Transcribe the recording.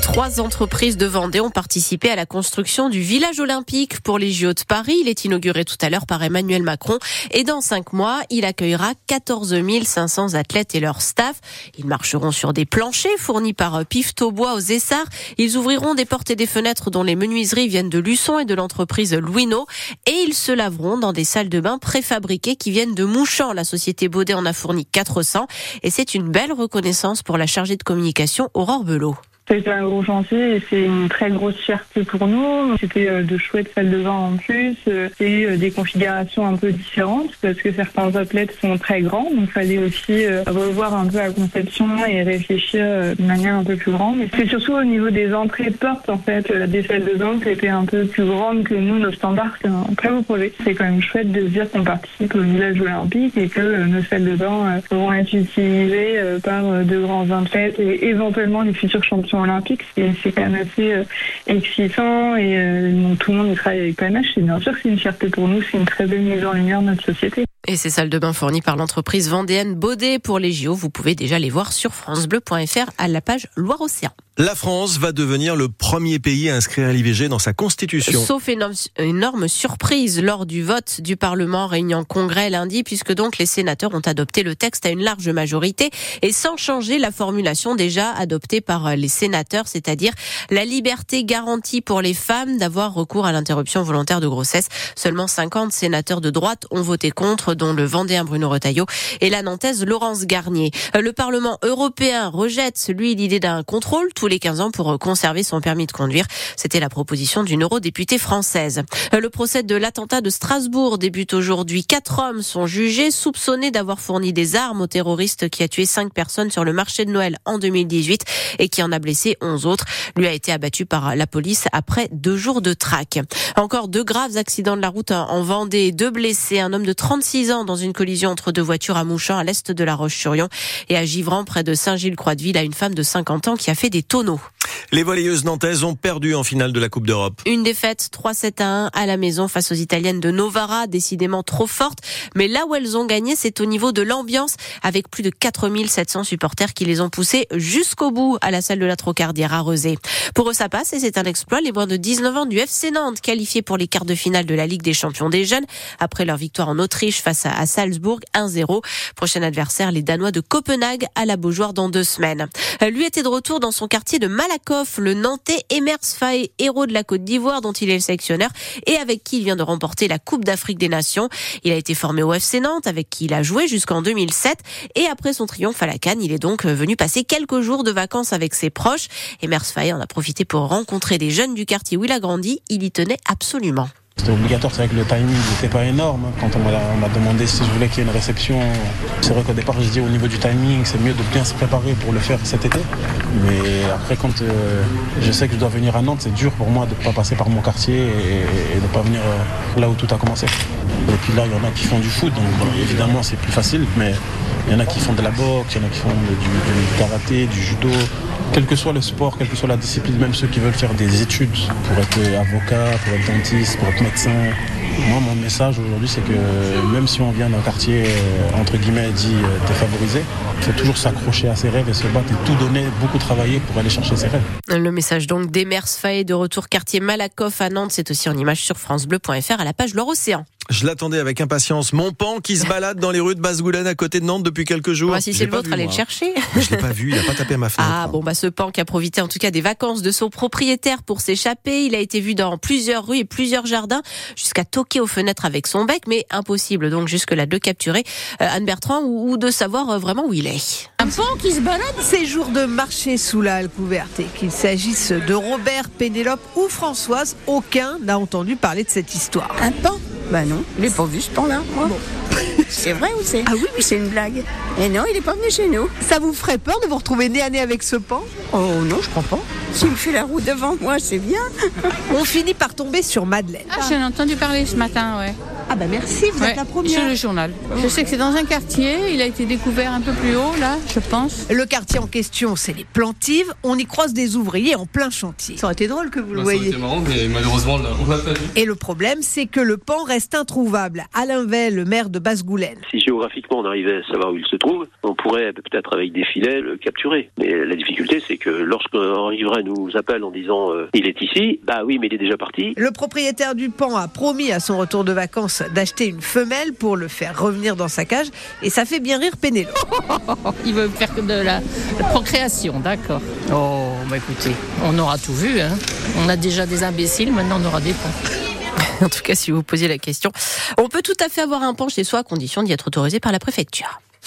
Trois entreprises de Vendée ont participé à la construction du village olympique pour les JO de Paris. Il est inauguré tout à l'heure par Emmanuel Macron et dans cinq mois, il accueillera 14 500 athlètes et leur staff. Ils marcheront sur des planchers fournis par Pifto Bois aux Essarts. Ils ouvriront des portes et des fenêtres dont les menuiseries viennent de Luçon et de l'entreprise Louino et ils se laveront dans des salles de bain préfabriquées qui viennent de Mouchamp. La société Baudet en a fourni 400 et c'est une belle reconnaissance pour la chargée de communication Aurore Belot. C'est un gros chantier et c'est une très grosse fierté pour nous. C'était euh, de chouettes salles de bain en plus euh, et euh, des configurations un peu différentes parce que certains athlètes sont très grands. Donc il fallait aussi revoir un peu la conception et réfléchir de manière un peu plus grande. C'est surtout au niveau des entrées de portes en fait, des salles de bain qui étaient un peu plus grandes que nous, nos standards. C'est un très beau projet. C'est quand même chouette de se dire qu'on participe au village olympique et que nos salles de bain vont être utilisées par de grands athlètes et éventuellement les futurs champions olympique, c'est quand même assez euh, excitant et euh, tout le monde travaille avec PNH. C'est bien sûr c'est une fierté pour nous, c'est une très belle mise en lumière de notre société. Et ces salles de bain fournies par l'entreprise vendéenne Baudet pour les JO, vous pouvez déjà les voir sur francebleu.fr à la page Loire-Océan. La France va devenir le premier pays à inscrire l'IVG dans sa constitution. Sauf énorme, énorme surprise lors du vote du Parlement réuni en congrès lundi, puisque donc les sénateurs ont adopté le texte à une large majorité et sans changer la formulation déjà adoptée par les sénateurs, c'est-à-dire la liberté garantie pour les femmes d'avoir recours à l'interruption volontaire de grossesse. Seulement 50 sénateurs de droite ont voté contre, dont le Vendéen Bruno Retailleau et la Nantaise Laurence Garnier. Le Parlement européen rejette, celui, l'idée d'un contrôle tous les 15 ans pour conserver son permis de conduire. C'était la proposition d'une eurodéputée française. Le procès de l'attentat de Strasbourg débute aujourd'hui. Quatre hommes sont jugés, soupçonnés d'avoir fourni des armes au terroriste qui a tué cinq personnes sur le marché de Noël en 2018 et qui en a blessé 11 autres. Lui a été abattu par la police après deux jours de traque. Encore deux graves accidents de la route en Vendée. Deux blessés, un homme de 36 ans dans une collision entre deux voitures à Mouchamp à l'est de la Roche-sur-Yon et à Givran près de Saint-Gilles-Croix-de-Ville à une femme de 50 ans qui a fait des tonneaux. Les volleyeuses nantaises ont perdu en finale de la Coupe d'Europe. Une défaite 3-7 à 1 à la maison face aux Italiennes de Novara, décidément trop forte. Mais là où elles ont gagné, c'est au niveau de l'ambiance, avec plus de 4700 supporters qui les ont poussées jusqu'au bout à la salle de la Trocardière à Rezé. Pour eux, ça passe et c'est un exploit. Les moins de 19 ans du FC Nantes, qualifiés pour les quarts de finale de la Ligue des champions des jeunes, après leur victoire en Autriche face à Salzbourg 1-0. Prochain adversaire, les Danois de Copenhague à la Beaujoire dans deux semaines. Lui était de retour dans son quartier de Malakoff, le Nantais Emers Faye, héros de la Côte d'Ivoire dont il est le sélectionneur et avec qui il vient de remporter la Coupe d'Afrique des Nations. Il a été formé au FC Nantes avec qui il a joué jusqu'en 2007 et après son triomphe à la Cannes, il est donc venu passer quelques jours de vacances avec ses proches. Emers Faye en a profité pour rencontrer des jeunes du quartier où il a grandi. Il y tenait absolument. C'était obligatoire, c'est vrai que le timing n'était pas énorme. Quand on m'a demandé si je voulais qu'il y ait une réception, c'est vrai qu'au départ je dis au niveau du timing, c'est mieux de bien se préparer pour le faire cet été. Mais après quand euh, je sais que je dois venir à Nantes, c'est dur pour moi de ne pas passer par mon quartier et, de ne pas venir euh, là où tout a commencé. Et puis là, il y en a qui font du foot, donc évidemment c'est plus facile, mais il y en a qui font de la boxe, il y en a qui font du, karaté, du judo, quel que soit le sport, quelle que soit la discipline, même ceux qui veulent faire des études pour être avocat, pour être dentiste, pour être médecin. Moi, mon message aujourd'hui, c'est que même si on vient d'un quartier, euh, entre guillemets, dit euh, défavorisé, il faut toujours s'accrocher à ses rêves et se battre et tout donner, beaucoup travailler pour aller chercher ses rêves. Le message donc d'Emers Faye de retour quartier Malakoff à Nantes, c'est aussi en image sur francebleu.fr à la page Loire-Océan. Je l'attendais avec impatience. Mon pan qui se balade dans les rues de Basse-Goulaine à côté de Nantes depuis quelques jours. si c'est le vôtre, allez le chercher. Je l'ai pas vu, il a pas tapé à ma fenêtre. Ah bon, bah ce pan qui a profité en tout cas des vacances de son propriétaire pour s'échapper. Il a été vu dans plusieurs rues et plusieurs jardins jusqu'à toquer aux fenêtres avec son bec, mais impossible donc jusque-là de le capturer, euh, Anne Bertrand, ou, de savoir euh, vraiment où il est. Un pan qui se balade Ces jours de marché sous la halle couverte, et qu'il s'agisse de Robert, Pénélope ou Françoise, aucun n'a entendu parler de cette histoire. Un pan bah non, il n'est pas vu ce temps-là, moi. C'est vrai ou c'est? Ah oui, oui. C'est une blague. Et non, il n'est pas venu chez nous. Ça vous ferait peur de vous retrouver nez à nez avec ce pan? Oh non, je crois pas. S'il me fait la roue devant moi, c'est bien. On finit par tomber sur Madeleine. Ah, j'en ai entendu parler ce matin, ouais. Ah bah merci, vous êtes la première. Sur le journal. Je sais que c'est dans un quartier, il a été découvert un peu plus haut, là, je pense. Le quartier en question, c'est les Plantives. On y croise des ouvriers en plein chantier. Ça aurait été drôle que vous le bah, voyez. C'est marrant, mais malheureusement, on l'a pas vu. Et le problème, c'est que le pan reste introuvable. Alain Vell, le maire de basse Si géographiquement on arrivait à savoir où il se trouve, on pourrait peut-être avec des filets le capturer. Mais la difficulté, c'est que lorsqu'un riverain nous appelle en disant euh, il est ici, bah oui, mais il est déjà parti. Le propriétaire du pan a promis à son retour de vacances d'acheter une femelle pour le faire revenir dans sa cage et ça fait bien rire Pénélope. Il veut faire de la, la procréation, d'accord. Oh, bah écoutez, on aura tout vu. Hein. On a déjà des imbéciles, maintenant on aura des pans. En tout cas, si vous posiez la question, on peut tout à fait avoir un pan chez soi à condition d'y être autorisé par la préfecture.